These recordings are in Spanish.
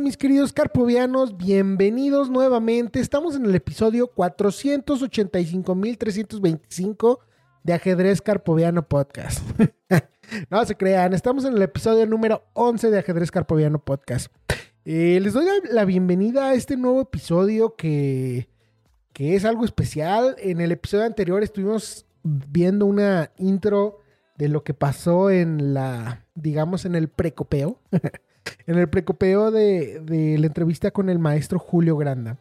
Mis queridos carpovianos? Bienvenidos nuevamente. Estamos en el episodio 485.325 de Ajedrez Carpoviano Podcast. no se crean, estamos en el episodio número 11 de Ajedrez Carpoviano Podcast. Eh, les doy la, bienvenida a este nuevo episodio que, que es algo especial. En el episodio anterior estuvimos viendo una intro de lo que pasó en la, digamos, en el precopeo. en el precopeo de, la entrevista con el maestro Julio Granda.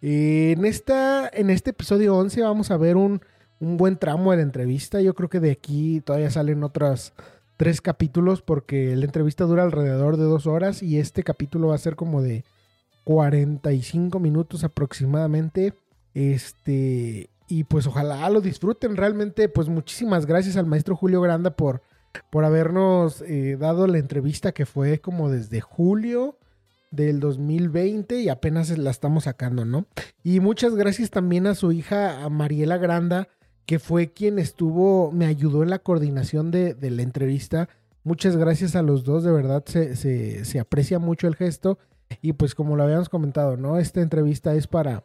en, esta, en este episodio 11 vamos a ver un, buen tramo de la entrevista. Yo creo que de aquí todavía salen otros tres capítulos porque la entrevista dura alrededor de dos horas y este capítulo va a ser como de 45 minutos aproximadamente. Este, y pues ojalá lo disfruten. Realmente, pues muchísimas gracias al maestro Julio Granda por por habernos eh, dado la entrevista que fue como desde julio del 2020 y apenas la estamos sacando, ¿no? Y muchas gracias también a su hija, a Mariela Granda, que fue quien estuvo, me ayudó en la coordinación de, la entrevista. Muchas gracias a los dos, de verdad se, se, aprecia mucho el gesto. Y pues como lo habíamos comentado, ¿no? Esta entrevista es para,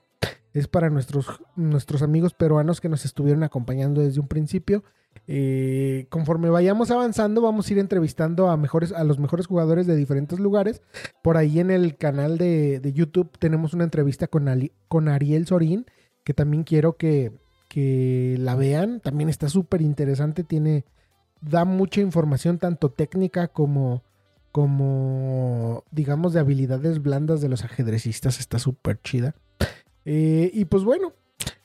es para nuestros, nuestros amigos peruanos que nos estuvieron acompañando desde un principio. Eh, conforme vayamos avanzando, vamos a ir entrevistando a, mejores, a los mejores jugadores de diferentes lugares. Por ahí en el canal de, YouTube tenemos una entrevista con, con Ariel Sorín, que también quiero que, que la vean. También está súper interesante, tiene, da mucha información, tanto técnica como, como, digamos, de habilidades blandas de los ajedrecistas. Está súper chida. Eh, y pues bueno,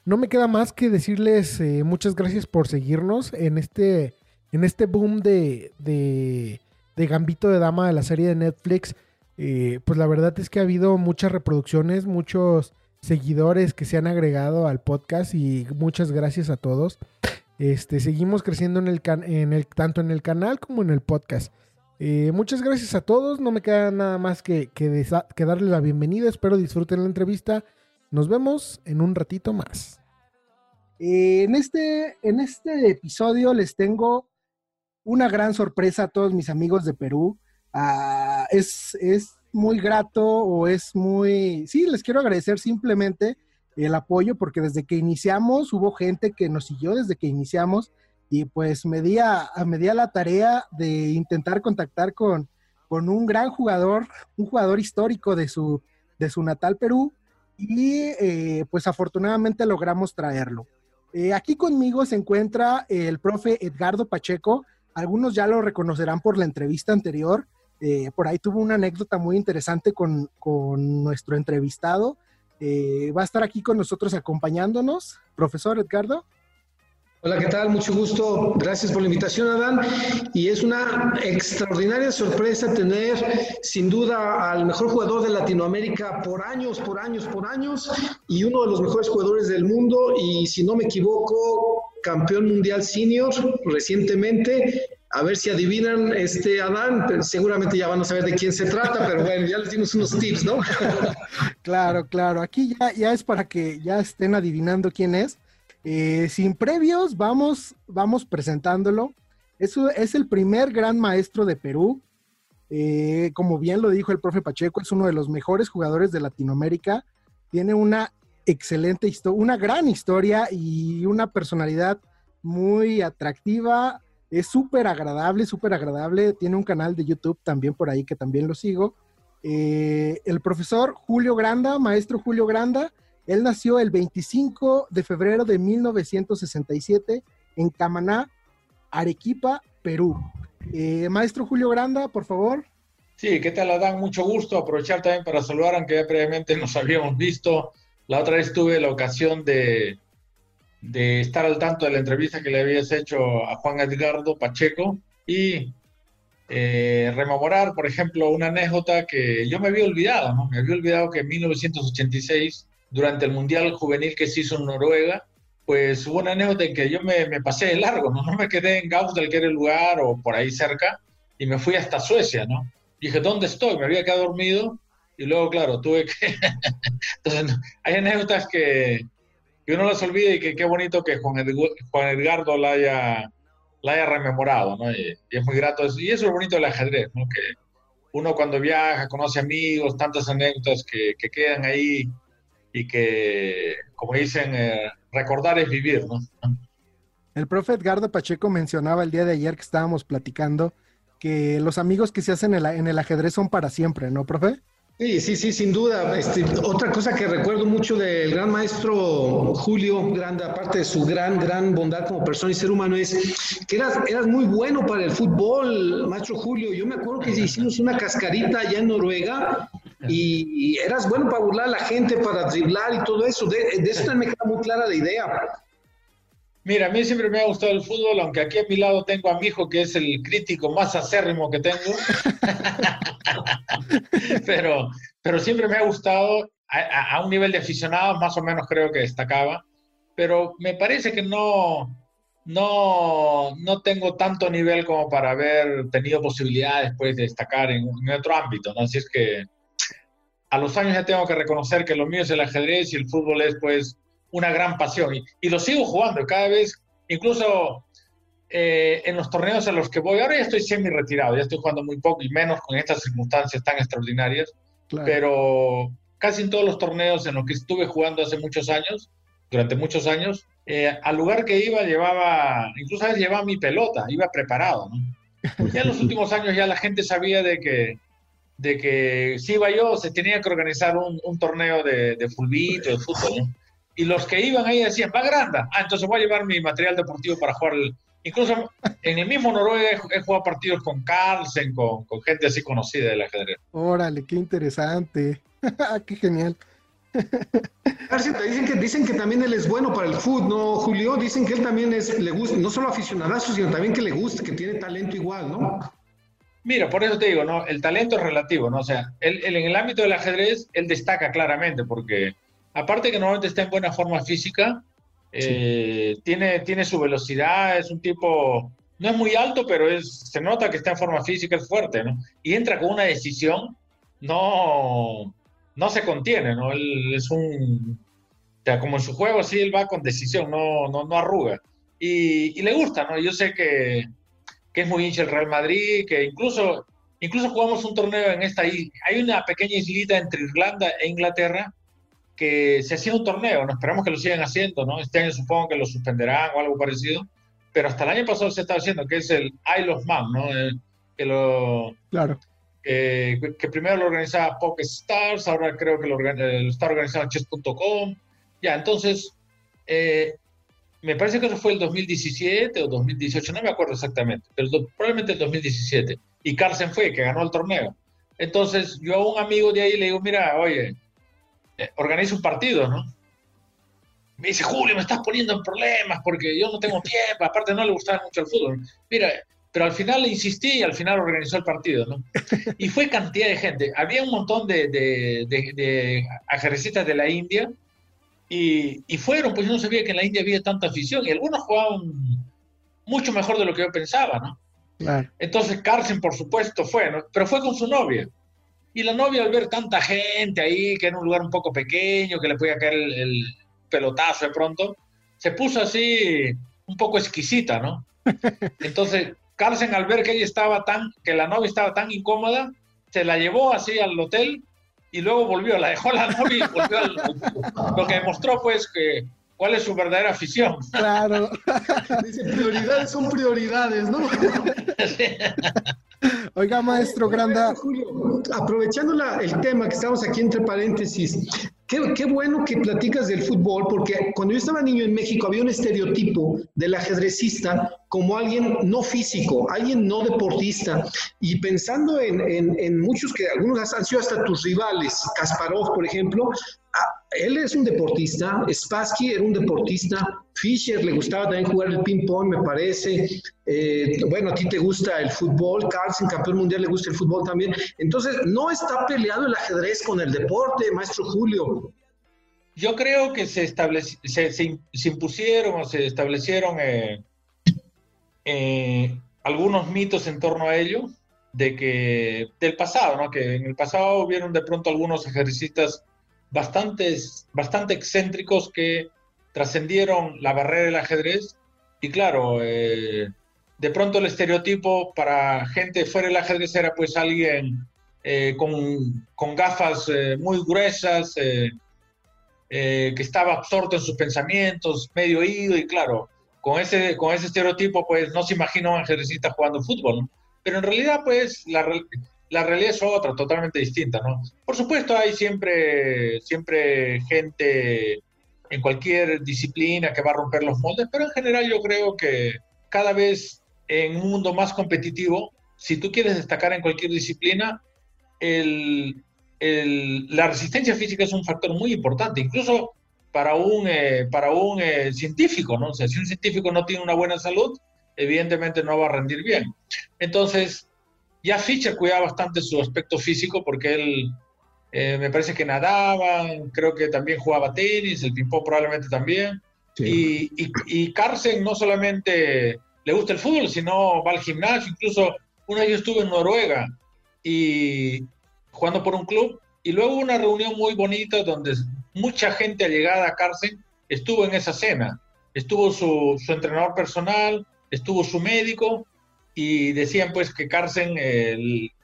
no me queda más que decirles eh, muchas gracias por seguirnos en este, en este boom de, de, Gambito de Dama de la serie de Netflix. Eh, pues la verdad es que ha habido muchas reproducciones, muchos seguidores que se han agregado al podcast y muchas gracias a todos. Este, seguimos creciendo en el, en el tanto en el canal como en el podcast. Muchas gracias a todos. No me queda nada más que, que, que darles la bienvenida. Espero disfruten la entrevista. Nos vemos en un ratito más. En, este, en este episodio les tengo una gran sorpresa a todos mis amigos de Perú. Ah, es, es muy grato o es muy... Sí, les quiero agradecer simplemente el apoyo porque desde que iniciamos hubo gente que nos siguió desde que iniciamos y pues me di a la tarea de intentar contactar con, con un gran jugador, un jugador histórico de su, de su natal Perú y eh, pues afortunadamente logramos traerlo. Eh, aquí conmigo se encuentra el profe Edgardo Pacheco. Algunos ya lo reconocerán por la entrevista anterior. Eh, por ahí tuvo una anécdota muy interesante con, nuestro entrevistado. va a estar aquí con nosotros acompañándonos. Profesor Edgardo. Hola, ¿qué tal? Mucho gusto. Gracias por la invitación, Adán. Y es una extraordinaria sorpresa tener, sin duda, al mejor jugador de Latinoamérica por años, por años, por años, y uno de los mejores jugadores del mundo, y si no me equivoco, campeón mundial senior recientemente. A ver si adivinan, este Adán, seguramente ya van a saber de quién se trata, pero bueno, ya les dimos unos tips, ¿no? claro, claro. Aquí ya, ya es para que ya estén adivinando quién es. Eh, sin previos, vamos, vamos presentándolo. Es, es el primer gran maestro de Perú. Eh, como bien lo dijo el profe Pacheco, es uno de los mejores jugadores de Latinoamérica. Tiene una excelente historia, una gran historia y una personalidad muy atractiva. Es súper agradable, súper agradable. Tiene un canal de YouTube también por ahí que también lo sigo. Eh, el profesor Julio Granda, maestro Julio Granda, él nació el 25 de febrero de 1967 en Camaná, Arequipa, Perú. Eh, maestro Julio Granda, por favor. Sí, ¿qué tal, Adán? Mucho gusto. Aprovechar también para saludar, aunque ya previamente nos habíamos visto. La otra vez tuve la ocasión de, de estar al tanto de la entrevista que le habías hecho a Juan Edgardo Pacheco y eh, rememorar, por ejemplo, una anécdota que yo me había olvidado, ¿no? Me había olvidado que en 1986, durante el Mundial Juvenil que se hizo en Noruega, pues hubo una anécdota en que yo me, me pasé largo, ¿no? No me quedé en Gausdal, que era el lugar, o por ahí cerca, y me fui hasta Suecia, ¿no? Dije, ¿dónde estoy? Me había quedado dormido, y luego, claro, tuve que... Entonces, hay anécdotas que, que uno las olvida y que qué bonito que Juan, Juan Edgardo la haya la haya rememorado, ¿no? Y, es muy grato. Y eso es lo bonito del ajedrez, ¿no? Que uno cuando viaja conoce amigos, tantas anécdotas que, que quedan ahí y que, como dicen, eh, recordar es vivir, ¿no? El profe Edgardo Pacheco mencionaba el día de ayer que estábamos platicando que los amigos que se hacen en, en el ajedrez son para siempre, ¿no, profe? Sí, sí, sí, sin duda. Este, otra cosa que recuerdo mucho del gran maestro Julio Grande, aparte de su gran, gran bondad como persona y ser humano, es que eras, eras muy bueno para el fútbol, maestro Julio. Yo me acuerdo que hicimos una cascarita allá en Noruega y, eras bueno para burlar a la gente, para driblar y todo eso. De, de eso me queda muy clara la idea. Mira, a mí siempre me ha gustado el fútbol, aunque aquí a mi lado tengo a mi hijo que es el crítico más acérrimo que tengo. pero, pero siempre me ha gustado a, un nivel de aficionados, más o menos creo que destacaba. Pero me parece que no, no, no tengo tanto nivel como para haber tenido posibilidades después de destacar en, en, otro ámbito. ¿no? Así es que a los años ya tengo que reconocer que lo mío es el ajedrez y el fútbol es pues una gran pasión y, lo sigo jugando cada vez, incluso eh, en los torneos a los que voy, ahora ya estoy semi retirado, ya estoy jugando muy poco y menos con estas circunstancias tan extraordinarias, pero casi en todos los torneos en los que estuve jugando hace muchos años, durante muchos años, eh, al lugar que iba llevaba, incluso a veces llevaba mi pelota, iba preparado. Ya en los últimos años ya la gente sabía de que, de que si iba yo, se tenía que organizar un, un torneo de, de fulbito, de fútbol. ¿no? y los que iban ahí decían, va grande, ah, entonces voy a llevar mi material deportivo para jugar. Incluso en el mismo Noruega he, jugado partidos con Carlsen, con, con, gente así conocida del ajedrez. Órale, qué interesante. qué genial. Dicen que, dicen que también él es bueno para el fútbol, ¿no, Julio? Dicen que él también es, le gusta, no solo aficionadazo, sino también que le gusta, que tiene talento igual, ¿no? Mira, por eso te digo, ¿no? El talento es relativo, ¿no? O sea, él, él en el ámbito del ajedrez, él destaca claramente porque aparte que normalmente está en buena forma física, eh, tiene, tiene su velocidad, es un tipo, no es muy alto, pero es, se nota que está en forma física, es fuerte, ¿no? Y entra con una decisión, no, no se contiene, ¿no? Él es un, o sea, como en su juego, sí, él va con decisión, no, no, no arruga. Y, y, le gusta, ¿no? Yo sé que, que, es muy hincha el Real Madrid, que incluso, incluso jugamos un torneo en esta, hay una pequeña islita entre Irlanda e Inglaterra, que se hacía un torneo, no esperamos que lo sigan haciendo, ¿no? Este año supongo que lo suspenderán o algo parecido, pero hasta el año pasado se estaba haciendo, que es el Isle of Man, ¿no? Eh, que lo... Claro. que primero lo organizaba Poke Stars, ahora creo que lo, lo está organizando Chess.com. Ya, entonces, eh, me parece que eso fue el 2017 o 2018, no me acuerdo exactamente, pero probablemente el 2017. Y Carlsen fue, que ganó el torneo. Entonces, yo a un amigo de ahí le digo, mira, oye, eh, organiza un partido, ¿no? Me dice, Julio, me estás poniendo en problemas porque yo no tengo tiempo, aparte no le gustaba mucho el fútbol. Mira, pero al final le insistí y al final organizó el partido, ¿no? Y fue cantidad de gente. Había un montón de, de, de, de de la India y, y, fueron, pues yo no sabía que en la India había tanta afición y algunos jugaban mucho mejor de lo que yo pensaba, ¿no? Claro. Entonces Carlsen, por supuesto, fue, ¿no? Pero fue con su novia. Y la novia al ver tanta gente ahí, que era un lugar un poco pequeño, que le podía caer el, pelotazo de pronto, se puso así un poco exquisita, ¿no? Entonces, Carlsen al ver que ella estaba tan, que la novia estaba tan incómoda, se la llevó así al hotel y luego volvió, la dejó la novia y volvió al, lo que demostró pues que cuál es su verdadera afición. Claro. Dice, prioridades son prioridades, ¿no? Oiga, maestro Granda. Julio, aprovechando la, el tema que estamos aquí entre paréntesis, qué, qué, bueno que platicas del fútbol, porque cuando yo estaba niño en México había un estereotipo del ajedrecista como alguien no físico, alguien no deportista. Y pensando en, muchos que algunos han sido hasta tus rivales, Kasparov, por ejemplo, él es un deportista, Spassky era un deportista, Fischer le gustaba también jugar el ping-pong, me parece. Eh, bueno, a ti te gusta el fútbol, Carlsen, campeón mundial, le gusta el fútbol también. Entonces, no está peleado el ajedrez con el deporte, maestro Julio. Yo creo que se, se impusieron o se establecieron eh, eh, algunos mitos en torno a ello, de que del pasado, ¿no? que en el pasado hubieron de pronto algunos ejercicistas bastantes, bastante excéntricos que trascendieron la barrera del ajedrez. Y claro, eh, de pronto el estereotipo para gente fuera del ajedrez era pues alguien eh, con, con, gafas muy gruesas, que estaba absorto en sus pensamientos, medio oído, y claro, con ese, con ese estereotipo pues no se imagina un ajedrecista jugando fútbol. Pero en realidad pues la, la realidad es otra, totalmente distinta, ¿no? Por supuesto hay siempre, siempre gente en cualquier disciplina que va a romper los moldes, pero en general yo creo que cada vez en un mundo más competitivo, si tú quieres destacar en cualquier disciplina, el, el, la resistencia física es un factor muy importante, incluso para un, eh, para un eh, científico, ¿no? O sea, si un científico no tiene una buena salud, evidentemente no va a rendir bien. Entonces, ya Fischer cuidaba bastante su aspecto físico porque él eh, me parece que nadaba, creo que también jugaba tenis, el ping probablemente también. Sí. Y, y, y, Carlsen no solamente le gusta el fútbol, sino va al gimnasio. Incluso una vez yo estuve en Noruega y jugando por un club y luego una reunión muy bonita donde mucha gente allegada a Carlsen estuvo en esa cena. Estuvo su, su entrenador personal, estuvo su médico y decían pues que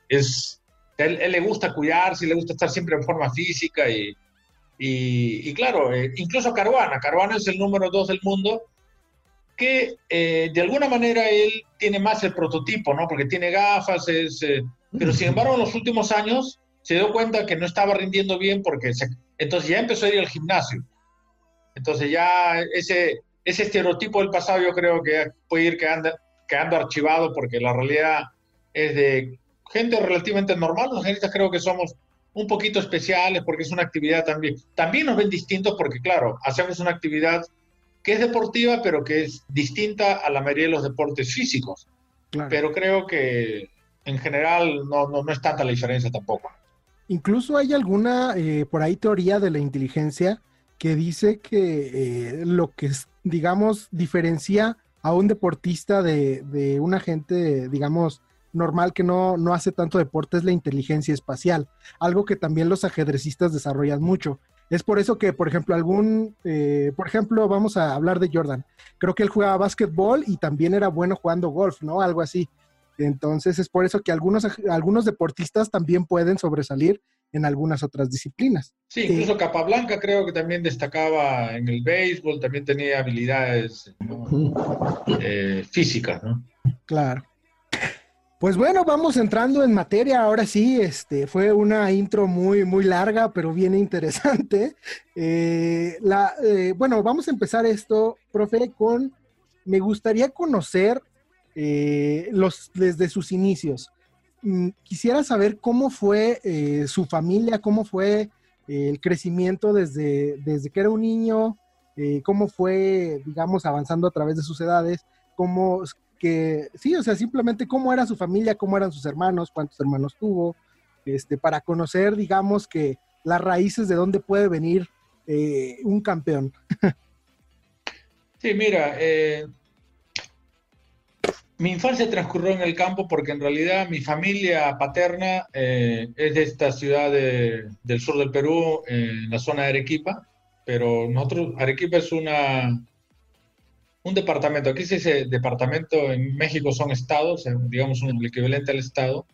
es, él, él, le gusta cuidarse, le gusta estar siempre en forma física y, y, y claro, eh, incluso Caruana, Caruana es el número dos del mundo, que eh, de alguna manera él tiene más el prototipo, ¿no? Porque tiene gafas, es, eh, pero sin embargo en los últimos años se dio cuenta que no estaba rindiendo bien porque se, entonces ya empezó a ir al gimnasio. Entonces ya ese, ese estereotipo del pasado yo creo que puede ir quedando, quedando archivado porque la realidad es de gente relativamente normal. Los genistas creo que somos un poquito especiales porque es una actividad también. También nos ven distintos porque, claro, hacemos una actividad que es deportiva, pero que es distinta a la mayoría de los deportes físicos. Claro. Pero creo que en general no, no, no, es tanta la diferencia tampoco. Incluso hay alguna, eh, por ahí, teoría de la inteligencia que dice que eh, lo que, digamos, diferencia a un deportista de, de una gente, digamos, normal que no, no hace tanto deporte es la inteligencia espacial, algo que también los ajedrecistas desarrollan mucho. Es por eso que, por ejemplo, algún, eh, por ejemplo, vamos a hablar de Jordan. Creo que él jugaba básquetbol y también era bueno jugando golf, ¿no? Algo así. Entonces es por eso que algunos, algunos deportistas también pueden sobresalir en algunas otras disciplinas. Sí, incluso eh, Capablanca creo que también destacaba en el béisbol, también tenía habilidades ¿no? eh, físicas, ¿no? Claro. Pues bueno, vamos entrando en materia. Ahora sí, este fue una intro muy, muy larga, pero bien interesante. Eh, la, eh, bueno, vamos a empezar esto, profe, con me gustaría conocer eh, los desde sus inicios. Mm, quisiera saber cómo fue eh, su familia, cómo fue eh, el crecimiento desde, desde que era un niño, cómo fue, digamos, avanzando a través de sus edades, cómo que, sí, o sea, simplemente cómo era su familia, cómo eran sus hermanos, cuántos hermanos tuvo, este, para conocer, digamos, que las raíces de dónde puede venir un campeón. sí, mira, eh, mi infancia transcurrió en el campo porque en realidad mi familia paterna eh, es de esta ciudad de, del sur del Perú, en la zona de Arequipa, pero nosotros, Arequipa es una, un departamento, aquí se dice departamento, en México son estados, digamos un, el equivalente al estado,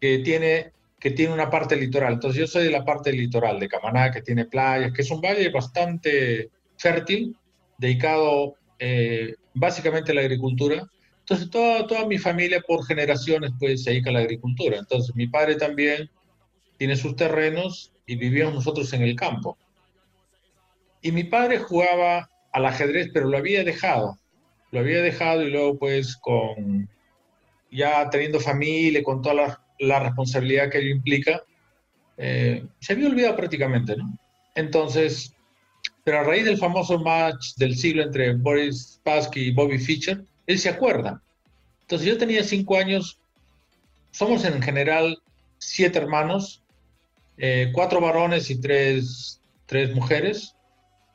que, tiene, que tiene una parte litoral. Entonces yo soy de la parte litoral de Camaná, que tiene playas, que es un valle bastante fértil, dedicado eh, básicamente a la agricultura. Entonces toda, toda mi familia por generaciones pues se dedica a la agricultura. Entonces mi padre también tiene sus terrenos y vivíamos nosotros en el campo. Y mi padre jugaba al ajedrez, pero lo había dejado. Lo había dejado y luego pues con ya teniendo familia, con toda la, responsabilidad que ello implica, eh, se había olvidado prácticamente, ¿no? Entonces, pero a raíz del famoso match del siglo entre Boris Spassky y Bobby Fischer, él se acuerda. Entonces yo tenía cinco años, somos en general siete hermanos, eh, cuatro varones y tres, tres mujeres,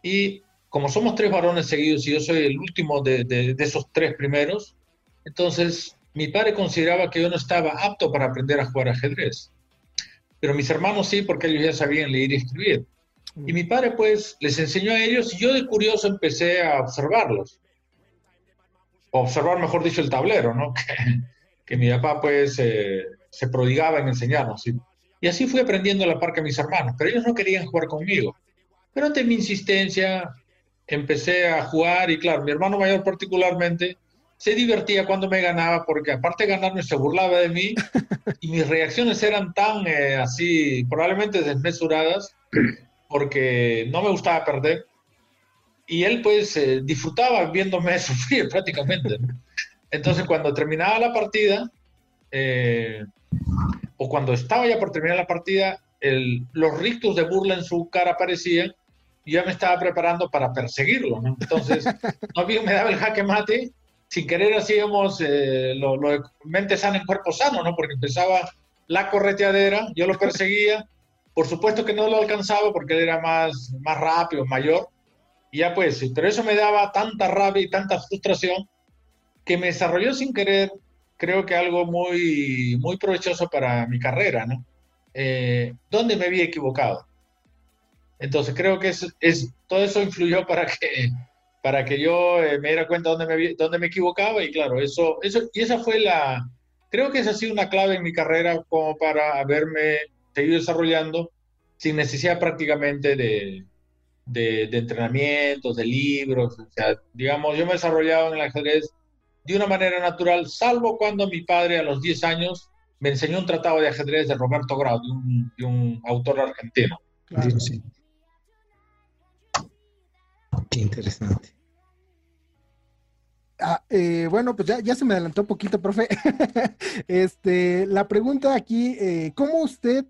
y como somos tres varones seguidos y yo soy el último de, esos tres primeros, entonces mi padre consideraba que yo no estaba apto para aprender a jugar ajedrez. Pero mis hermanos sí, porque ellos ya sabían leer y escribir. Y mi padre pues les enseñó a ellos y yo de curioso empecé a observarlos. Observar, mejor dicho, el tablero, ¿no? Que, mi papá pues eh, se prodigaba en enseñarnos. Y, y así fui aprendiendo a la par que mis hermanos, pero ellos no querían jugar conmigo. Pero ante mi insistencia, empecé a jugar y claro, mi hermano mayor particularmente se divertía cuando me ganaba porque aparte de ganarme se burlaba de mí y mis reacciones eran tan eh, así, probablemente desmesuradas porque no me gustaba perder y él pues eh, disfrutaba viéndome sufrir prácticamente. Entonces cuando terminaba la partida eh, o cuando estaba ya por terminar la partida, el, los rictos de burla en su cara aparecían y ya me estaba preparando para perseguirlo, ¿no? Entonces, no bien me daba el jaque mate, sin querer hacíamos eh, lo, de mente sana en cuerpo sano, ¿no? Porque empezaba la correteadera, yo lo perseguía, por supuesto que no lo alcanzaba porque él era más, más rápido, mayor, y ya pues, pero eso me daba tanta rabia y tanta frustración que me desarrolló sin querer, creo que algo muy, muy provechoso para mi carrera, ¿no? Eh, ¿Dónde me había equivocado? Entonces creo que es, es, todo eso influyó para que, para que yo eh, me diera cuenta dónde me, dónde me equivocaba y claro, eso, eso, y esa fue la, creo que esa ha sido una clave en mi carrera como para haberme seguido desarrollando sin necesidad prácticamente de, de, de entrenamientos, de libros, o sea, digamos, yo me he desarrollado en el ajedrez de una manera natural, salvo cuando mi padre a los 10 años me enseñó un tratado de ajedrez de Roberto Grau, de un, de un autor argentino. Claro. Sí. Qué interesante. Ah, eh, bueno, pues ya, ya, se me adelantó un poquito, profe. este, la pregunta aquí, eh, ¿cómo usted,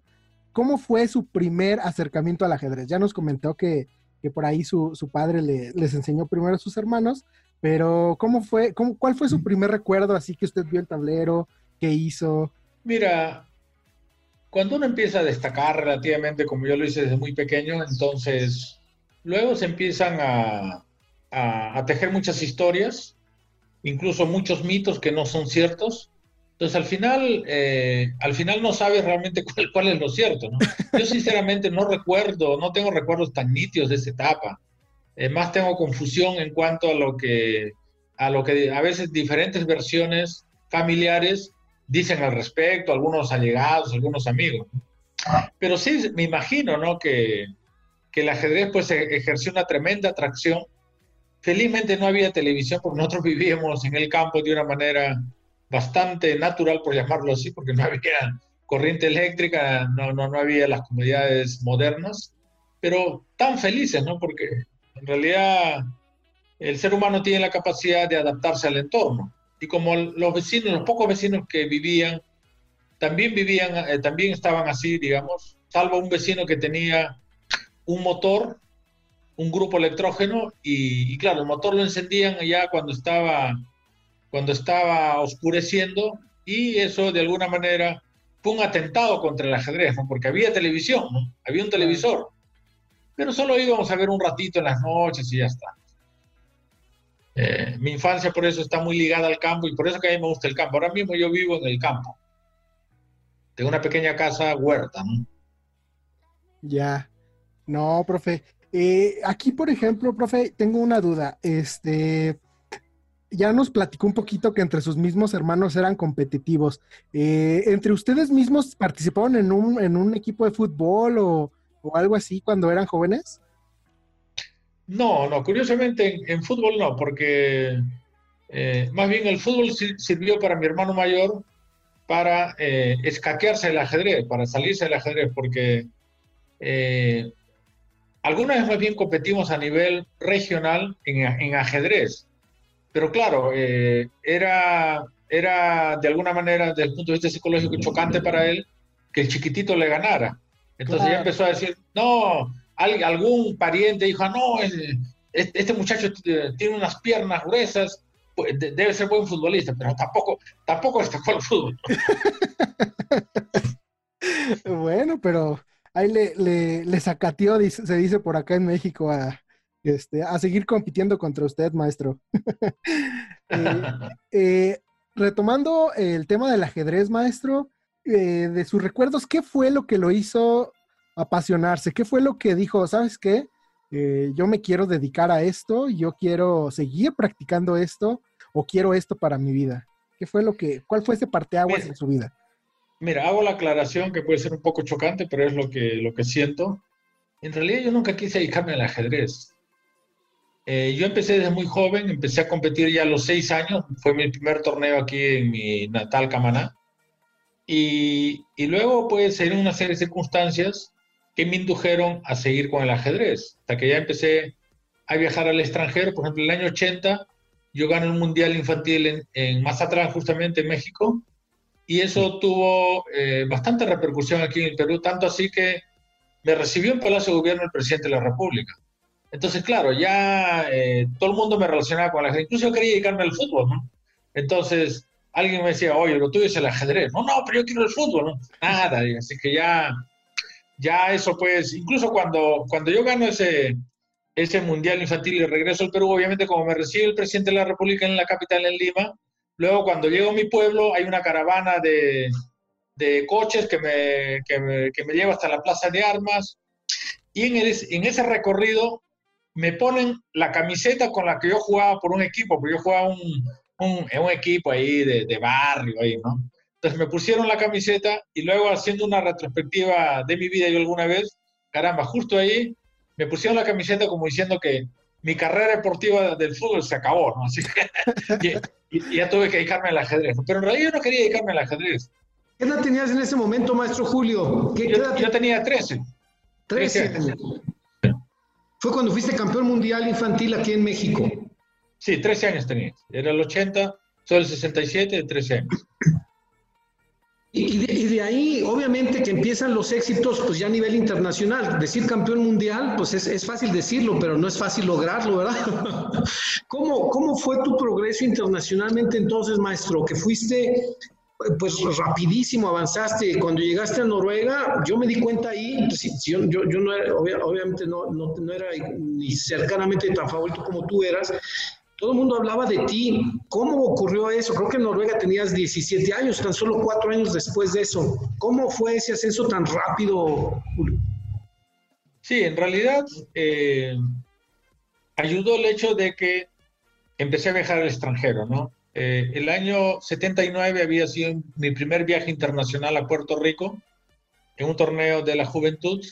cómo fue su primer acercamiento al ajedrez? Ya nos comentó que, que por ahí su, su padre le, les enseñó primero a sus hermanos, pero ¿cómo fue, cómo, cuál fue su primer recuerdo así que usted vio el tablero, qué hizo? Mira, cuando uno empieza a destacar relativamente, como yo lo hice desde muy pequeño, entonces Luego se empiezan a, tejer muchas historias, incluso muchos mitos que no son ciertos. Entonces al final, eh, al final no sabes realmente cuál, es lo cierto. Yo sinceramente no recuerdo, no tengo recuerdos tan nítidos de esa etapa. Más tengo confusión en cuanto a lo que a lo que a veces diferentes versiones familiares dicen al respecto, algunos allegados, algunos amigos. Pero sí me imagino, ¿no? Que, que el ajedrez pues e-, ejerció una tremenda atracción. Felizmente no había televisión porque nosotros vivíamos en el campo de una manera bastante natural, por llamarlo así, porque no había corriente eléctrica, no, no, no había las comodidades modernas, pero tan felices, ¿no? Porque en realidad el ser humano tiene la capacidad de adaptarse al entorno. Y como los vecinos, los pocos vecinos que vivían, también vivían, eh, también estaban así, digamos, salvo un vecino que tenía un motor, un grupo electrógeno y, claro, el motor lo encendían ya cuando estaba, cuando estaba oscureciendo y eso de alguna manera fue un atentado contra el ajedrez, porque había televisión, había un televisor, pero solo íbamos a ver un ratito en las noches y ya está. Eh, mi infancia por eso está muy ligada al campo y por eso que a mí me gusta el campo. Ahora mismo yo vivo en el campo. Tengo una pequeña casa huerta, ¿no? Ya. No, profe. Eh, aquí, por ejemplo, profe, tengo una duda. Este, ya nos platicó un poquito que entre sus mismos hermanos eran competitivos. Eh, ¿Entre ustedes mismos participaron en un, en un equipo de fútbol o, algo así cuando eran jóvenes? No, no, curiosamente en, fútbol no, porque eh, más bien el fútbol sirvió para mi hermano mayor para eh, escaquearse el ajedrez, para salirse del ajedrez, porque eh, alguna vez más bien competimos a nivel regional en, ajedrez. Pero claro, eh, era, era de alguna manera, desde el punto de vista psicológico, chocante para él que el chiquitito le ganara. Entonces ya empezó a decir, no, algún pariente dijo, ah, no, este muchacho tiene unas piernas gruesas, pues, debe ser buen futbolista, pero tampoco, tampoco destacó el fútbol. bueno, pero ahí le, le, le sacateó, se dice por acá en México, a, este, a seguir compitiendo contra usted, maestro. Eh, eh, retomando el tema del ajedrez, maestro, eh, de sus recuerdos, ¿qué fue lo que lo hizo apasionarse? ¿Qué fue lo que dijo, sabes qué? yo me quiero dedicar a esto, yo quiero seguir practicando esto o quiero esto para mi vida? ¿Qué fue lo que, cuál fue ese parteaguas en su vida? Mira, hago la aclaración que puede ser un poco chocante, pero es lo que, lo que siento. En realidad yo nunca quise dedicarme al ajedrez. Eh, yo empecé desde muy joven, empecé a competir ya a los seis años, fue mi primer torneo aquí en mi natal Camaná. Y, y luego, pues, en una serie de circunstancias que me indujeron a seguir con el ajedrez, hasta que ya empecé a viajar al extranjero. Por ejemplo, en el año 80 yo gané un mundial infantil en, atrás, justamente en México, y eso tuvo eh, bastante repercusión aquí en el Perú, tanto así que me recibió en Palacio de Gobierno el presidente de la República. Entonces, claro, ya eh, todo el mundo me relacionaba con la gente, incluso yo quería dedicarme al fútbol, ¿no? Entonces, alguien me decía, oye, lo tuyo es el ajedrez. No, no, pero yo quiero el fútbol. Nada, así que ya, ya eso pues, incluso cuando, cuando yo gano ese, ese Mundial Infantil y regreso al Perú, obviamente como me recibe el presidente de la República en la capital, en Lima, luego cuando llego a mi pueblo hay una caravana de, de coches que me, que, me, que me, lleva hasta la Plaza de Armas y en, el, en ese recorrido me ponen la camiseta con la que yo jugaba por un equipo, porque yo jugaba un, un, en un equipo ahí de, de barrio, ahí, ¿no? Entonces me pusieron la camiseta y luego haciendo una retrospectiva de mi vida yo alguna vez, caramba, justo ahí me pusieron la camiseta como diciendo que mi carrera deportiva del fútbol se acabó, ¿no? Así que y, ya tuve que dedicarme al ajedrez. Pero en realidad yo no quería dedicarme al ajedrez. ¿Qué edad tenías en ese momento, maestro Julio? ¿Qué, yo, tenía 13. 13 Fue cuando fuiste campeón mundial infantil aquí en México. Sí, 13 años tenía. Era el 80, soy el 67, de 13 años. Y de, ahí, obviamente, que empiezan los éxitos, pues ya a nivel internacional. Decir campeón mundial, pues es, fácil decirlo, pero no es fácil lograrlo, ¿verdad? ¿Cómo, ¿Cómo fue tu progreso internacionalmente entonces, maestro? Que fuiste, pues rapidísimo, avanzaste. Cuando llegaste a Noruega, yo me di cuenta ahí, pues, yo, yo, no era, obviamente no, no, no era ni cercanamente tan favorito como tú eras, todo el mundo hablaba de ti. ¿Cómo ocurrió eso? Creo que en Noruega tenías 17 años, tan solo cuatro años después de eso. ¿Cómo fue ese ascenso tan rápido, Julio? Sí, en realidad eh, ayudó el hecho de que empecé a viajar al extranjero, ¿no? Eh, el año 79 había sido mi primer viaje internacional a Puerto Rico en un torneo de la juventud,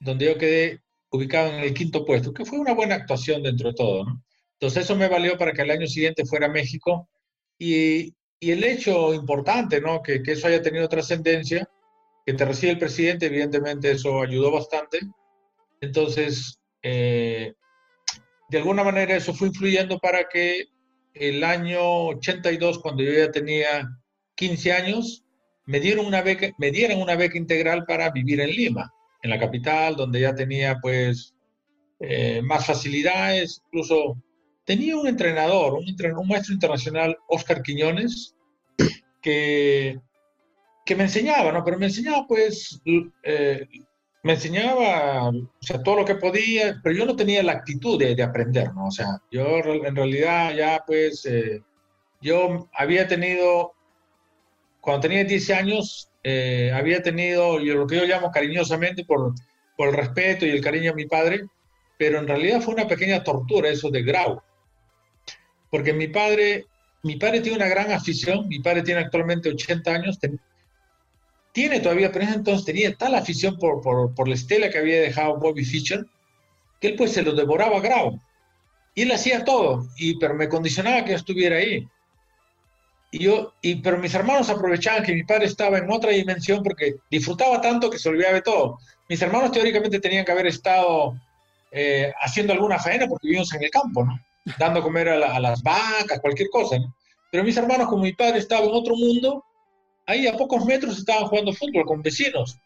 donde yo quedé ubicado en el quinto puesto, que fue una buena actuación dentro de todo, ¿no? Entonces eso me valió para que el año siguiente fuera a México y, y el hecho importante, ¿no? Que, que eso haya tenido trascendencia, que te recibe el presidente, evidentemente eso ayudó bastante. Entonces, eh, de alguna manera eso fue influyendo para que el año 82, cuando yo ya tenía 15 años, me dieron una beca, me dieron una beca integral para vivir en Lima, en la capital, donde ya tenía pues eh, más facilidades, incluso tenía un entrenador, un, maestro internacional, Oscar Quiñones, que, que me enseñaba, ¿no? Pero me enseñaba, pues, eh, me enseñaba, o sea, todo lo que podía, pero yo no tenía la actitud de, aprender, ¿no? O sea, yo en realidad ya, pues, eh, yo había tenido, cuando tenía 10 años, eh, había tenido, lo que yo llamo cariñosamente por, por el respeto y el cariño a mi padre, pero en realidad fue una pequeña tortura eso de Grau. porque mi padre, mi padre tiene una gran afición, mi padre tiene actualmente 80 años, tiene todavía, pero en ese entonces tenía tal afición por, por, por, la estela que había dejado Bobby Fischer, que él pues se lo devoraba grau. Y él hacía todo, y, pero me condicionaba que yo estuviera ahí. Y yo, y, pero mis hermanos aprovechaban que mi padre estaba en otra dimensión porque disfrutaba tanto que se olvidaba de todo. Mis hermanos teóricamente tenían que haber estado eh, haciendo alguna faena porque vivimos en el campo, ¿no? Dando comer a, a las vacas, cualquier cosa, ¿no? Pero mis hermanos, como mi padre estaba en otro mundo, ahí a pocos metros estaban jugando fútbol con vecinos.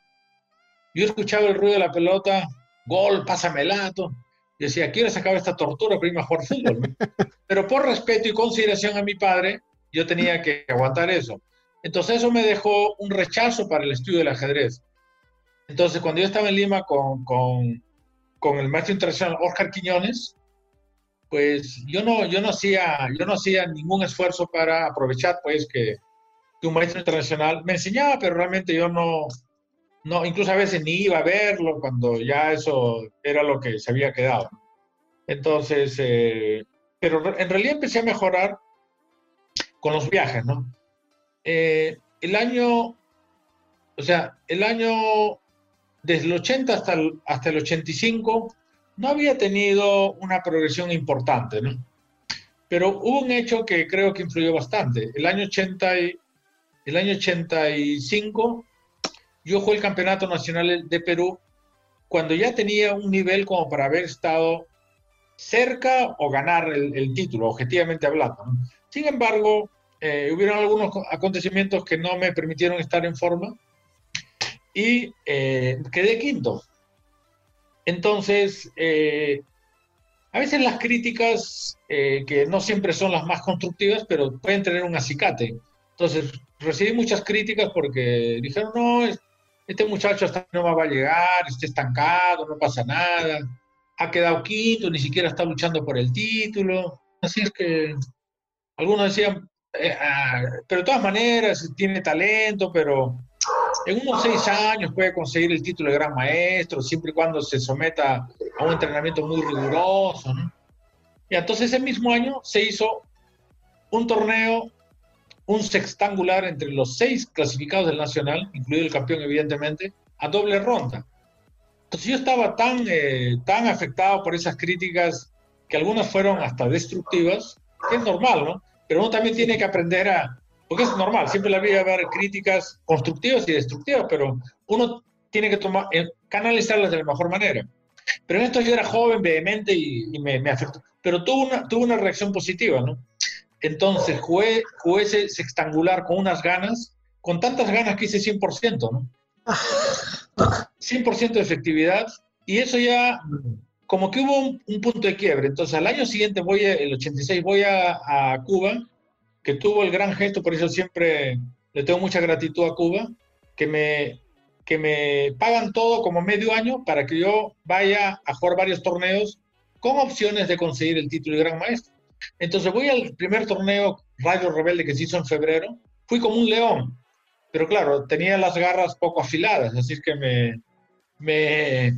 Yo escuchaba el ruido de la pelota, gol, pásame el lato. Decía, quiero sacar esta tortura para irme a jugar fútbol. Pero por respeto y consideración a mi padre, yo tenía que aguantar eso. Entonces eso me dejó un rechazo para el estudio del ajedrez. Entonces cuando yo estaba en Lima con, con, con el maestro internacional Oscar Quiñones, pues yo no, yo no hacía, yo no hacía ningún esfuerzo para aprovechar pues que, que un maestro internacional me enseñaba, pero realmente yo no, no, incluso a veces ni iba a verlo cuando ya eso era lo que se había quedado. Entonces, eh, pero en realidad empecé a mejorar con los viajes, ¿no? Eh, el año, o sea, el año desde el 80 hasta el, hasta el 85 no había tenido una progresión importante, ¿no? Pero hubo un hecho que creo que influyó bastante. El año, 80 y, el año 85 yo jugué el Campeonato Nacional de Perú cuando ya tenía un nivel como para haber estado cerca o ganar el, título, objetivamente hablando. Sin embargo, eh, hubieron algunos acontecimientos que no me permitieron estar en forma y eh, quedé quinto. Entonces, eh, a veces las críticas, que no siempre son las más constructivas, pero pueden tener un acicate. Entonces, recibí muchas críticas porque dijeron, no, este muchacho hasta no va a llegar, está estancado, no pasa nada, ha quedado quinto, ni siquiera está luchando por el título. Así es que algunos decían, eh, ah, pero de todas maneras tiene talento, pero en unos seis años puede conseguir el título de gran maestro, siempre y cuando se someta a un entrenamiento muy riguroso. Y entonces ese mismo año se hizo un torneo un sextangular entre los seis clasificados del Nacional, incluido el campeón evidentemente, a doble ronda. Entonces yo estaba tan, eh, tan afectado por esas críticas que algunas fueron hasta destructivas, que es normal, ¿no? Pero uno también tiene que aprender a, porque es normal, siempre la vida va a haber críticas constructivas y destructivas, pero uno tiene que tomar, eh, canalizarlas de la mejor manera. Pero en esto yo era joven, vehemente y, me, me, afectó. Pero tuvo una, tuvo una reacción positiva, ¿no? Entonces jugué, jugué ese sextangular con unas ganas, con tantas ganas que hice 100%, ¿no? 100% de efectividad y eso ya como que hubo un, punto de quiebre. Entonces al año siguiente voy, el 86, voy a, a, Cuba, que tuvo el gran gesto, por eso siempre le tengo mucha gratitud a Cuba, que me, que me pagan todo como medio año para que yo vaya a jugar varios torneos con opciones de conseguir el título de gran maestro. Entonces voy al primer torneo Radio Rebelde que se hizo en febrero, fui como un león, pero claro, tenía las garras poco afiladas, así que me, me,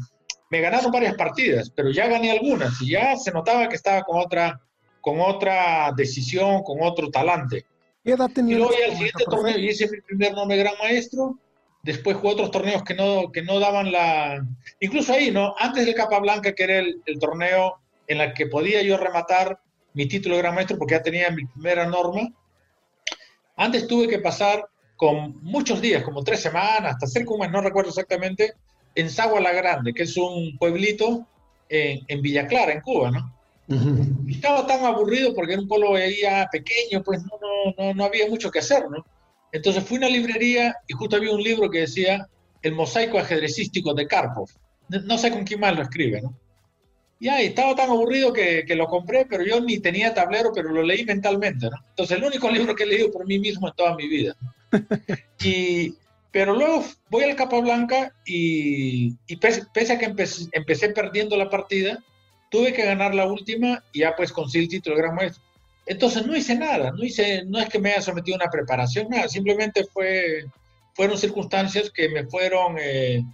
me ganaron varias partidas, pero ya gané algunas y ya se notaba que estaba con otra, con otra decisión, con otro talante. ¿Qué edad tenía y luego al siguiente torneo y hice mi primer nombre gran maestro, después jugué otros torneos que no, que no daban la... Incluso ahí, ¿no? Antes del Capablanca, que era el, el torneo en el que podía yo rematar mi título de gran maestro porque ya tenía mi primera norma. Antes tuve que pasar con muchos días, como tres semanas, hasta cerca un mes, no recuerdo exactamente, en Sagua la Grande, que es un pueblito en, en Villa Clara, en Cuba, ¿no? Estaba tan aburrido porque era un pueblo ahí pequeño, pues no, no, no, no había mucho que hacer, ¿no? Entonces fui a una librería y justo había un libro que decía El mosaico ajedrecístico de Karpov. No sé con quién más lo escribe, ¿no? Y ahí estaba tan aburrido que, que, lo compré, pero yo ni tenía tablero, pero lo leí mentalmente, ¿no? Entonces, el único libro que he leído por mí mismo en toda mi vida. Y, pero luego voy al Capablanca y, y pese, pese, a que empecé, empecé, perdiendo la partida, tuve que ganar la última y ya pues conseguí el título de gran maestro. Entonces no hice nada, no, hice, no es que me haya sometido a una preparación, nada, simplemente fue, fueron circunstancias que me fueron... Eh,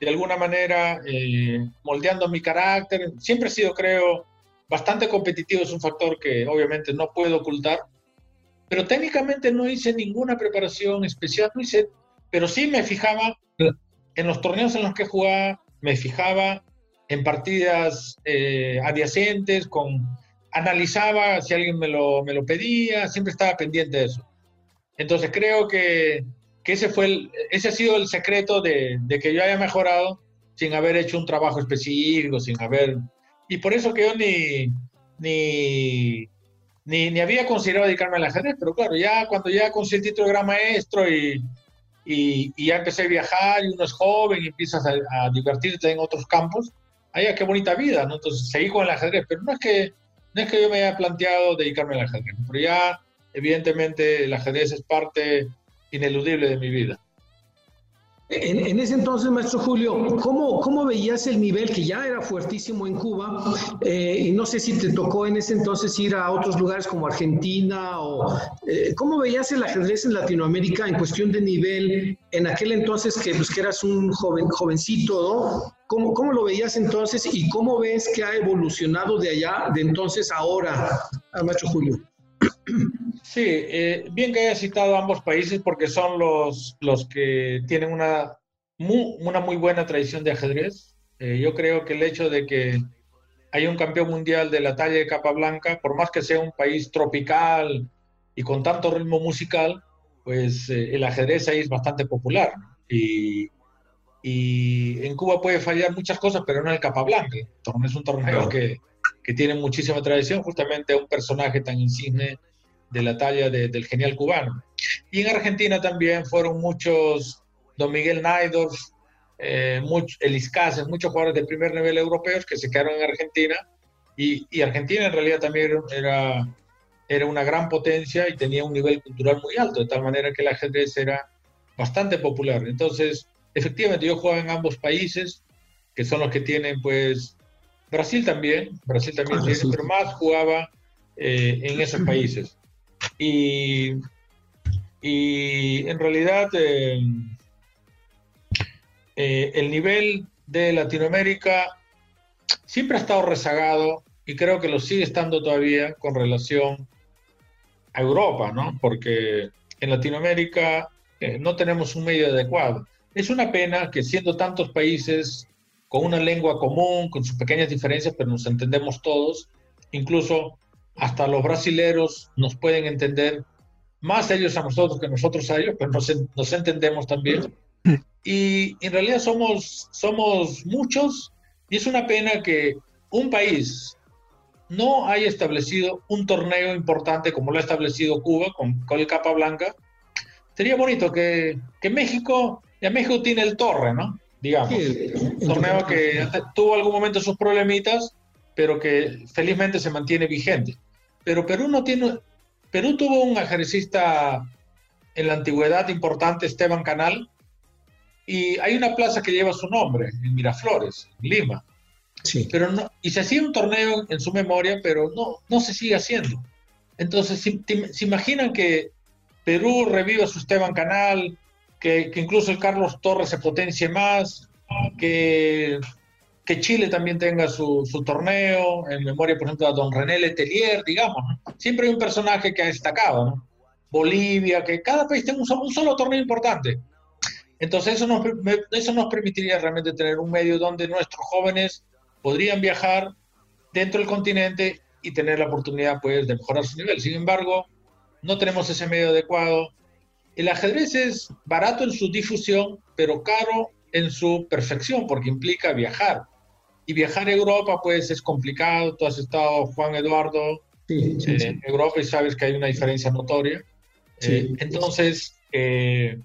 de alguna manera eh, moldeando mi carácter. Siempre he sido, creo, bastante competitivo es un factor que obviamente no puedo ocultar, pero técnicamente no hice ninguna preparación especial, no hice, pero sí me fijaba en los torneos en los que jugaba, me fijaba en partidas eh, adyacentes, con, analizaba si alguien me lo, me lo pedía, siempre estaba pendiente de eso. Entonces creo que, que ese, fue el, ese ha sido el secreto de, de, que yo haya mejorado sin haber hecho un trabajo específico, sin haber... Y por eso que yo ni, ni, ni, ni había considerado dedicarme al ajedrez, pero claro, ya cuando ya conseguí el título de gran maestro y, y, y, ya empecé a viajar y uno es joven y empiezas a, a divertirte en otros campos, ay, qué bonita vida, ¿no? Entonces seguí con el ajedrez, pero no es que, no es que yo me haya planteado dedicarme al ajedrez, pero ya evidentemente el ajedrez es parte ineludible de mi vida. En, ese entonces, maestro Julio, ¿cómo, ¿cómo, veías el nivel que ya era fuertísimo en Cuba? Eh, y no sé si te tocó en ese entonces ir a otros lugares como Argentina o... Eh, ¿Cómo veías el ajedrez en Latinoamérica en cuestión de nivel en aquel entonces que, pues, que eras un joven, jovencito, ¿no? ¿Cómo, ¿Cómo lo veías entonces y cómo ves que ha evolucionado de allá, de entonces a ahora, maestro Julio? Sí, eh, bien que haya citado ambos países porque son los, los que tienen una muy, una muy buena tradición de ajedrez. Eh, yo creo que el hecho de que hay un campeón mundial de la talla de Capablanca, por más que sea un país tropical y con tanto ritmo musical, pues eh, el ajedrez ahí es bastante popular. Y, y, en Cuba puede fallar muchas cosas, pero no el Capablanca. Es un torneo que, que tiene muchísima tradición, justamente un personaje tan insigne de la talla de, del genial cubano. Y en Argentina también fueron muchos, don Miguel Naidorf, eh, Elis Casas, muchos jugadores de primer nivel europeos que se quedaron en Argentina. Y, y, Argentina en realidad también era, era una gran potencia y tenía un nivel cultural muy alto, de tal manera que el ajedrez era bastante popular. Entonces, efectivamente, yo jugaba en ambos países, que son los que tienen, pues, Brasil también, Brasil también ah, tiene, sí. pero más jugaba eh, en esos países. Y, y en realidad eh, eh, el nivel de Latinoamérica siempre ha estado rezagado y creo que lo sigue estando todavía con relación a Europa, ¿no? Porque en Latinoamérica eh, no tenemos un medio adecuado. Es una pena que siendo tantos países con una lengua común, con sus pequeñas diferencias, pero nos entendemos todos, incluso hasta los brasileros nos pueden entender, más ellos a nosotros que nosotros a ellos, pero nos, nos entendemos también. Y en realidad somos, somos muchos y es una pena que un país no haya establecido un torneo importante como lo ha establecido Cuba con, con el Capa Blanca. Sería bonito que, que México, ya México tiene el Torre, ¿no? Digamos. Sí, torneo que tuvo algún momento sus problemitas, pero que felizmente se mantiene vigente. Pero Perú no tiene. Perú tuvo un ajedrecista en la antigüedad importante, Esteban Canal, y hay una plaza que lleva su nombre, en Miraflores, en Lima. Sí. Pero no, y se hacía un torneo en su memoria, pero no, no se sigue haciendo. Entonces, ¿se, se imaginan que Perú reviva su Esteban Canal, que, que incluso el Carlos Torres se potencie más, que que Chile también tenga su, su, torneo, en memoria, por ejemplo, a don René Letelier, digamos, ¿no? Siempre hay un personaje que ha destacado, ¿no? Bolivia, que cada país tenga un un solo torneo importante. Entonces eso nos, eso nos permitiría realmente tener un medio donde nuestros jóvenes podrían viajar dentro del continente y tener la oportunidad pues, de mejorar su nivel. Sin embargo, no tenemos ese medio adecuado. El ajedrez es barato en su difusión, pero caro en su perfección, porque implica viajar. Y viajar a Europa, pues es complicado. Tú has estado, Juan Eduardo, sí, sí, eh, sí. en Europa y sabes que hay una diferencia notoria. Eh, entonces, eh,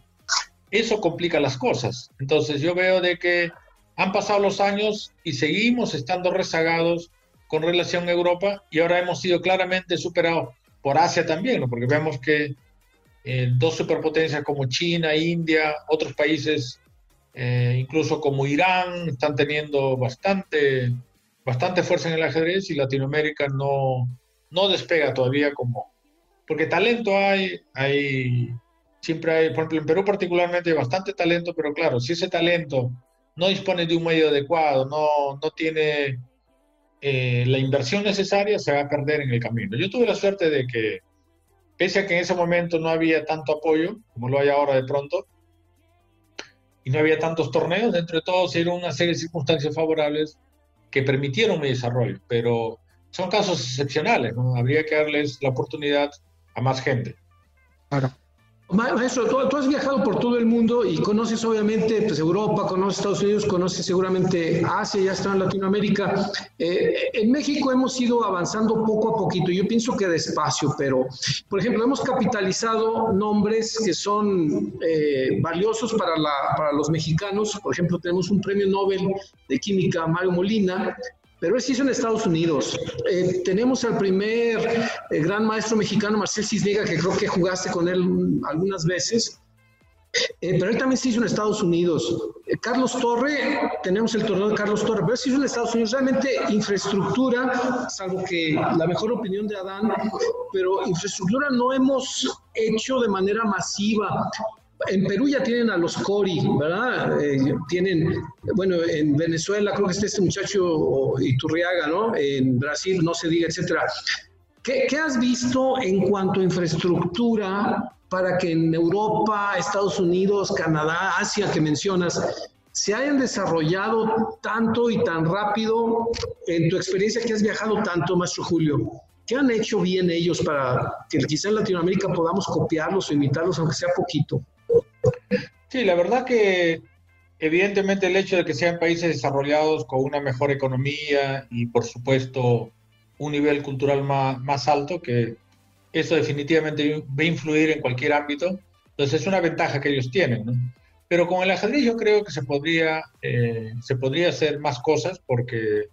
eso complica las cosas. Entonces, yo veo de que han pasado los años y seguimos estando rezagados con relación a Europa y ahora hemos sido claramente superados por Asia también, ¿no? porque vemos que eh, dos superpotencias como China, India, otros países eh, incluso como Irán, están teniendo bastante, bastante fuerza en el ajedrez y Latinoamérica no, no despega todavía como... Porque talento hay, hay, siempre hay, por ejemplo, en Perú particularmente hay bastante talento, pero claro, si ese talento no dispone de un medio adecuado, no, no tiene eh, la inversión necesaria se va a perder en el camino. Yo tuve la suerte de que, pese a que en ese momento no había tanto apoyo, como lo hay ahora de pronto, y no había tantos torneos, dentro de todo se dieron una serie de circunstancias favorables que permitieron mi desarrollo, pero son casos excepcionales, ¿no? Habría que darles la oportunidad a más gente. Claro. Maestro, tú, has viajado por todo el mundo y conoces obviamente pues, Europa, conoces Estados Unidos, conoces seguramente Asia, ya está en Latinoamérica. Eh, en México hemos ido avanzando poco a poquito, yo pienso que despacio, pero por ejemplo hemos capitalizado nombres que son eh, valiosos para, los mexicanos. Por ejemplo, tenemos un premio Nobel de Química, Mario Molina, pero se hizo en Estados Unidos. Eh, tenemos al primer eh, gran maestro mexicano, Marcel Cisniega, que creo que jugaste con él algunas veces. Eh, pero él también se hizo en Estados Unidos. Carlos Torre, tenemos el torneo de Carlos Torre, pero se hizo en Estados Unidos. Realmente infraestructura, salvo que la mejor opinión de Adán, pero infraestructura no hemos hecho de manera masiva en Perú ya tienen a los Cori, ¿verdad? Eh, tienen, bueno, en Venezuela creo que está este muchacho Iturriaga, ¿no? En Brasil, no se diga, etcétera. ¿Qué, ¿Qué, has visto en cuanto a infraestructura para que en Europa, Estados Unidos, Canadá, Asia que mencionas, se hayan desarrollado tanto y tan rápido en tu experiencia que has viajado tanto, Maestro Julio? ¿Qué han hecho bien ellos para que quizá en Latinoamérica podamos copiarlos o imitarlos, aunque sea poquito? Sí, la verdad que evidentemente el hecho de que sean países desarrollados con una mejor economía y por supuesto un nivel cultural más, alto, que eso definitivamente va a influir en cualquier ámbito, entonces es una ventaja que ellos tienen. Pero con el ajedrez yo creo que se podría, eh, se podría hacer más cosas porque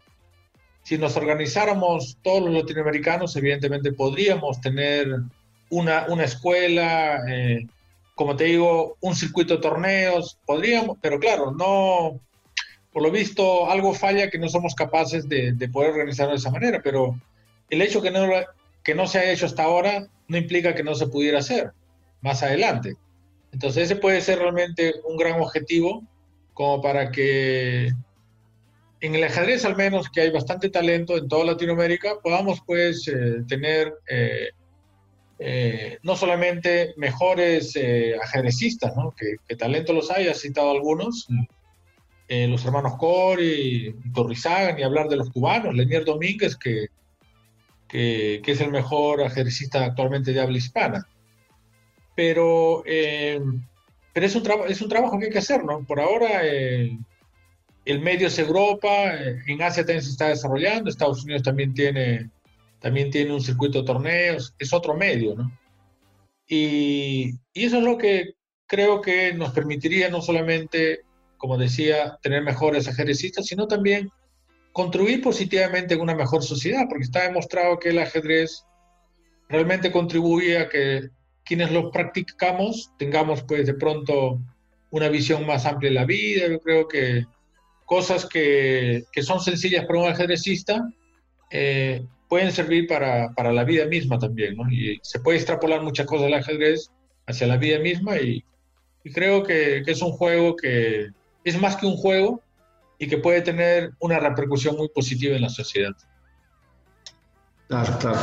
si nos organizáramos todos los latinoamericanos, evidentemente podríamos tener una, una escuela, eh, como te digo, un circuito de torneos, podríamos, pero claro, no, por lo visto algo falla que no somos capaces de, poder organizarlo de esa manera, pero el hecho que no, que no se haya hecho hasta ahora no implica que no se pudiera hacer más adelante. Entonces ese puede ser realmente un gran objetivo como para que en el ajedrez al menos, que hay bastante talento en toda Latinoamérica, podamos pues eh, tener eh, eh, no solamente mejores eh, ajedrecistas, ¿no? que, talento los hay, has citado algunos, eh, los hermanos Cori, Torrizaga, ni hablar de los cubanos, Lenier Domínguez, que, que, es el mejor ajedrecista actualmente de habla hispana. Pero, pero es, un es un trabajo que hay que hacer, ¿no? Por ahora el medio es Europa, en Asia también se está desarrollando, Estados Unidos también tiene también tiene un circuito de torneos, es otro medio, ¿no? Y, y, eso es lo que creo que nos permitiría no solamente, como decía, tener mejores ajedrecistas, sino también contribuir positivamente en una mejor sociedad, porque está demostrado que el ajedrez realmente contribuye a que quienes lo practicamos tengamos pues de pronto una visión más amplia de la vida. Yo creo que cosas que, que son sencillas para un ajedrecista, eh, pueden servir para, para, la vida misma también, ¿no? Y se puede extrapolar muchas cosas del ajedrez hacia la vida misma y, creo que, que, es un juego que es más que un juego y que puede tener una repercusión muy positiva en la sociedad. Claro, claro.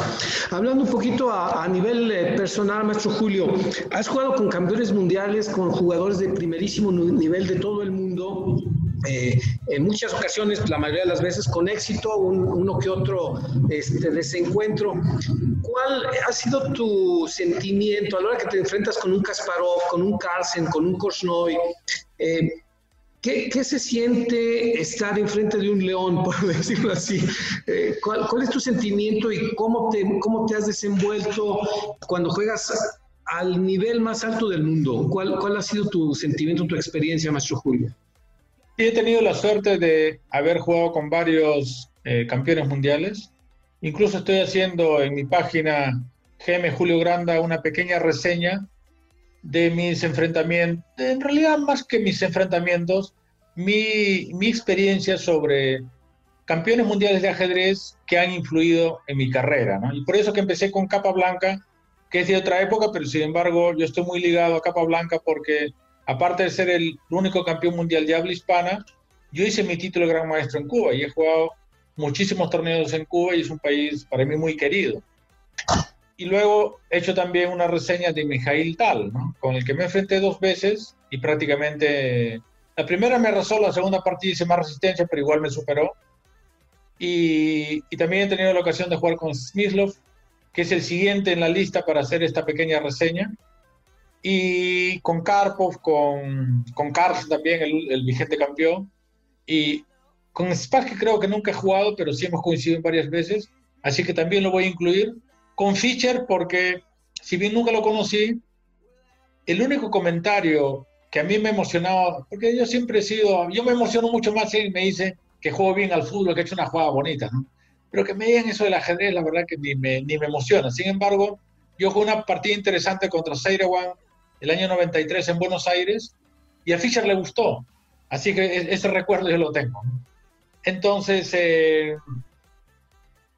Hablando un poquito a, a nivel eh, personal, maestro Julio, has jugado con campeones mundiales, con jugadores de primerísimo nivel de todo el mundo. Eh, en muchas ocasiones, la mayoría de las veces con éxito, uno que otro este, desencuentro. ¿Cuál ha sido tu sentimiento a la hora que te enfrentas con un Kasparov, con un Carlsen, con un Korchnoi? Eh, ¿qué, se siente estar enfrente de un león, por decirlo así? Eh, ¿cuál, es tu sentimiento y cómo te, cómo te has desenvuelto cuando juegas al nivel más alto del mundo? ¿Cuál, cuál ha sido tu sentimiento, tu experiencia, maestro Julio? He tenido la suerte de haber jugado con varios eh, campeones mundiales. Incluso estoy haciendo en mi página GM Julio Granda una pequeña reseña de mis enfrentamientos, en realidad más que mis enfrentamientos, mi, mi experiencia sobre campeones mundiales de ajedrez que han influido en mi carrera. ¿no? Y por eso que empecé con Capa Blanca, que es de otra época, pero sin embargo yo estoy muy ligado a Capa Blanca porque aparte de ser el único campeón mundial de habla hispana, yo hice mi título de gran maestro en Cuba y he jugado muchísimos torneos en Cuba y es un país para mí muy querido. Y luego he hecho también una reseña de Mijail Tal, con el que me enfrenté dos veces y prácticamente la primera me arrasó, la segunda partida hice más resistencia, pero igual me superó. Y, también he tenido la ocasión de jugar con Smyslov, que es el siguiente en la lista para hacer esta pequeña reseña. Y con Karpov, con, con Carlos también, el, el, vigente campeón. Y con Spassky creo que nunca he jugado, pero sí hemos coincidido varias veces. Así que también lo voy a incluir con Fischer porque, si bien nunca lo conocí, el único comentario que a mí me emocionaba, porque yo siempre he sido, yo me emociono mucho más si me dice que juego bien al fútbol, que he hecho una jugada bonita, ¿no? Pero que me digan eso del ajedrez, la verdad que ni me, ni me emociona. Sin embargo, yo jugué una partida interesante contra Seirewan el año 93 en Buenos Aires y a Fischer le gustó. Así que e-, ese recuerdo yo lo tengo. Entonces, eh,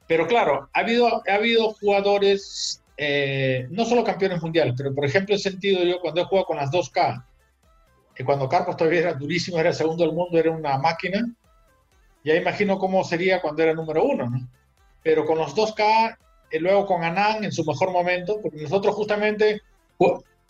pero claro, ha habido, ha habido jugadores, eh, no solo campeones mundiales, pero por ejemplo he sentido yo cuando he jugado con las 2K, que cuando Carlos todavía era durísimo, era segundo del mundo, era una máquina, ya imagino cómo sería cuando era número uno, ¿no? Pero con los 2K, y luego con Anand en su mejor momento, porque nosotros justamente,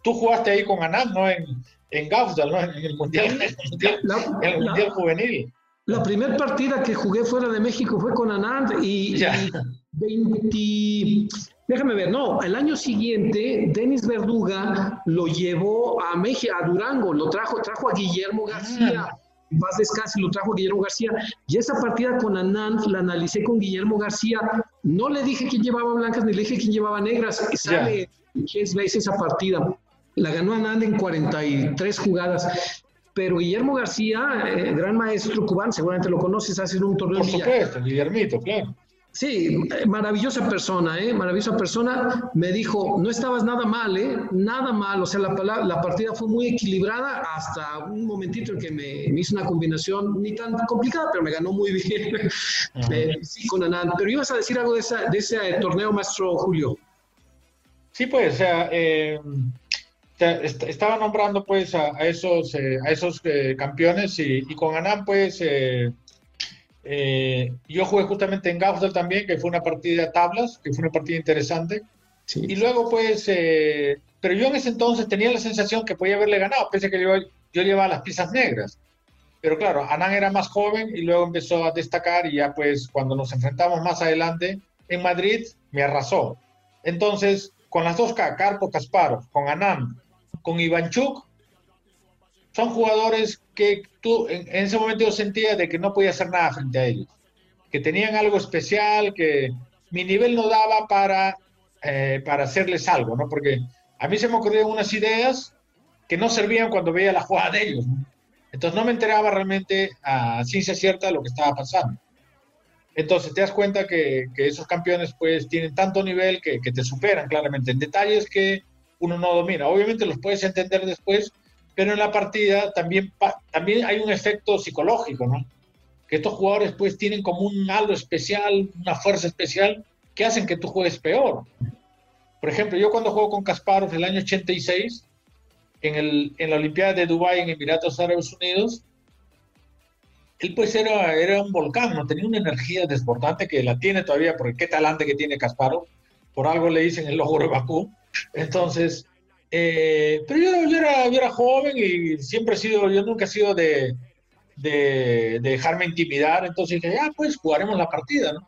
tú jugaste ahí con Anand, ¿no? En, en Gausdal, ¿no? En el Mundial, en el mundial, en el mundial Juvenil. La primera partida que jugué fuera de México fue con Anand y, y 20, déjame ver, no, el año siguiente Denis Verduga lo llevó a México, a Durango, lo trajo, trajo a Guillermo García. Ah. Más descanso lo trajo Guillermo García. Y esa partida con Anand la analicé con Guillermo García. No le dije quién llevaba blancas ni le dije quién llevaba negras. Sale yeah. veces esa partida. La ganó Anand en 43 jugadas pero Guillermo García, eh, gran maestro cubano, seguramente lo conoces, hace un torneo. Por supuesto, Guillermito, claro. Sí, maravillosa persona, ¿eh? Maravillosa persona. Me dijo, no estabas nada mal, ¿eh? Nada mal. O sea, la, la partida fue muy equilibrada hasta un momentito en que me, me hizo una combinación ni tan complicada, pero me ganó muy bien. eh, sí, con Anand. Pero ibas a decir algo de, esa, de ese eh, torneo, maestro Julio. Sí, pues, o sea, eh, estaba nombrando pues a, a esos, eh, a esos eh, campeones y, y, con Anand pues eh, yo jugué justamente en Gausdal también, que fue una partida de tablas, que fue una partida interesante. Sí. Y luego pues, pero yo en ese entonces tenía la sensación que podía haberle ganado, pese a que yo, yo llevaba las piezas negras. Pero claro, Anand era más joven y luego empezó a destacar y ya pues cuando nos enfrentamos más adelante en Madrid me arrasó. Entonces, con las dos K, Carpo Kasparov, con Anand con Ivanchuk, son jugadores que tú en, ese momento yo sentía de que no podía hacer nada frente a ellos, que tenían algo especial, que mi nivel no daba para, eh, para hacerles algo, ¿no? Porque a mí se me ocurrieron unas ideas que no servían cuando veía la jugada de ellos, ¿no? Entonces no me enteraba realmente a ciencia cierta lo que estaba pasando. Entonces te das cuenta que, esos campeones pues tienen tanto nivel que te superan claramente en detalles que uno no domina. Obviamente los puedes entender después, pero en la partida también, también hay un efecto psicológico, ¿no? Que estos jugadores pues tienen como un algo especial, una fuerza especial que hacen que tú juegues peor. Por ejemplo, yo cuando juego con Kasparov el año 86, en, el, en la Olimpiada de Dubái en Emiratos Árabes Unidos, él pues era, era un volcán, ¿no? Tenía una energía desbordante que la tiene todavía, porque qué talante que tiene Kasparov. Por algo le dicen el logro de Bakú. Entonces, eh, pero yo, era, joven y siempre he sido, yo nunca he sido de, de, de, dejarme intimidar, entonces dije, ya, pues jugaremos la partida, ¿no?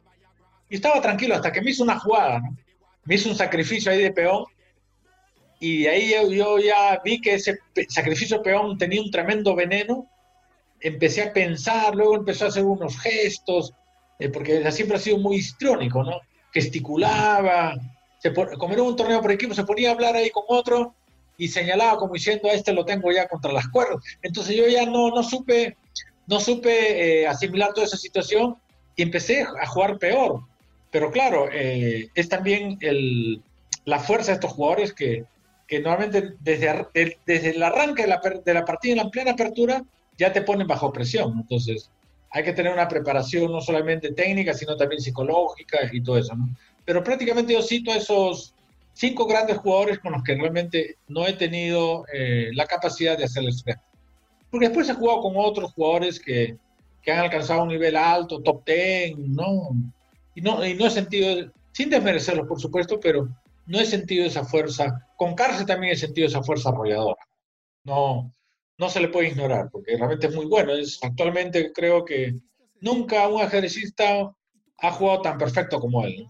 Y estaba tranquilo hasta que me hizo una jugada, ¿no? Me hizo un sacrificio ahí de peón y de ahí yo, ya vi que ese sacrificio peón tenía un tremendo veneno, empecé a pensar, luego empezó a hacer unos gestos, eh, porque siempre ha sido muy histriónico, ¿no? Gesticulaba, se como era un torneo por equipo, se ponía a hablar ahí con otro y señalaba como diciendo, a este lo tengo ya contra las cuerdas. Entonces yo ya no, no supe, no supe eh, asimilar toda esa situación y empecé a jugar peor. Pero claro, eh, es también el, la fuerza de estos jugadores que, que normalmente desde, de, desde el arranque de la, de la partida en la plena apertura ya te ponen bajo presión. Entonces hay que tener una preparación no solamente técnica, sino también psicológica y todo eso. ¿no? Pero prácticamente yo cito a esos cinco grandes jugadores con los que realmente no he tenido eh, la capacidad de hacerles frente. Porque después he jugado con otros jugadores que, que han alcanzado un nivel alto, top 10, ¿no? Y no, y no he sentido, sin desmerecerlos, por supuesto, pero no he sentido esa fuerza. Con Carce también he sentido esa fuerza arrolladora. No, no se le puede ignorar, porque realmente es muy bueno. Es, actualmente creo que nunca un ajedrecista ha jugado tan perfecto como él.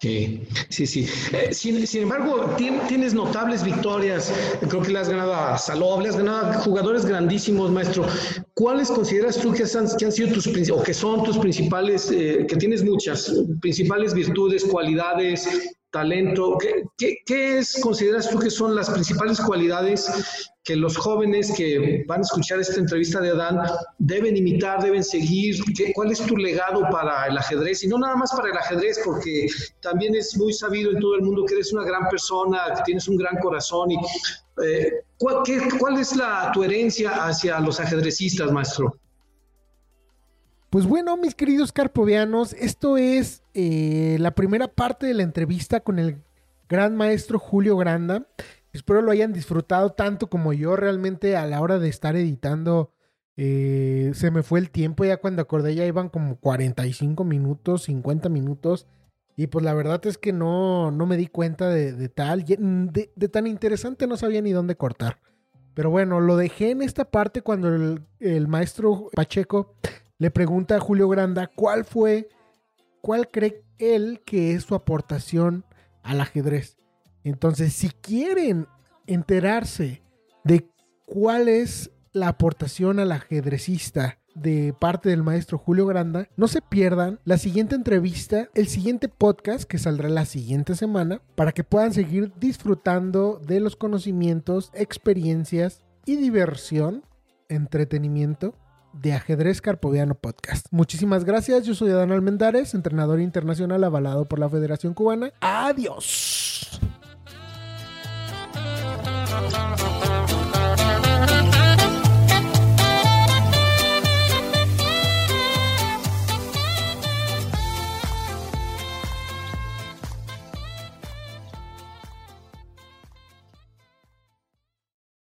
Sí, sí, sí. Eh, sin, embargo, tienes notables victorias. Creo que le has ganado a Salov, le has ganado a jugadores grandísimos, maestro. ¿Cuáles consideras tú que han, sido tus o que son tus principales, eh, que tienes muchas, principales virtudes, cualidades, talento? ¿Qué, qué, es, consideras tú que son las principales cualidades que los jóvenes que van a escuchar esta entrevista de Adán deben imitar, deben seguir? ¿Qué, ¿Cuál es tu legado para el ajedrez? Y no nada más para el ajedrez, porque también es muy sabido en todo el mundo que eres una gran persona, que tienes un gran corazón. Y, eh, ¿cuál, ¿Cuál es la, tu herencia hacia los ajedrecistas, maestro? Pues bueno, mis queridos carpovianos, esto es eh, la primera parte de la entrevista con el gran maestro Julio Granda. Espero lo hayan disfrutado tanto como yo. Realmente a la hora de estar editando eh, se me fue el tiempo. Ya cuando acordé ya iban como 45 minutos, 50 minutos. Y pues la verdad es que no, no me di cuenta de, tal, de, de, tan interesante no sabía ni dónde cortar. Pero bueno, lo dejé en esta parte cuando el, el maestro Pacheco le pregunta a Julio Granda cuál fue, cuál cree él que es su aportación al ajedrez. Entonces, si quieren enterarse de cuál es la aportación al ajedrecista de parte del maestro Julio Granda, no se pierdan la siguiente entrevista, el siguiente podcast que saldrá la siguiente semana, para que puedan seguir disfrutando de los conocimientos, experiencias y diversión, entretenimiento de Ajedrez Carpoviano Podcast. Muchísimas gracias. Yo soy Adán Almendares, entrenador internacional avalado por la Federación Cubana. Adiós.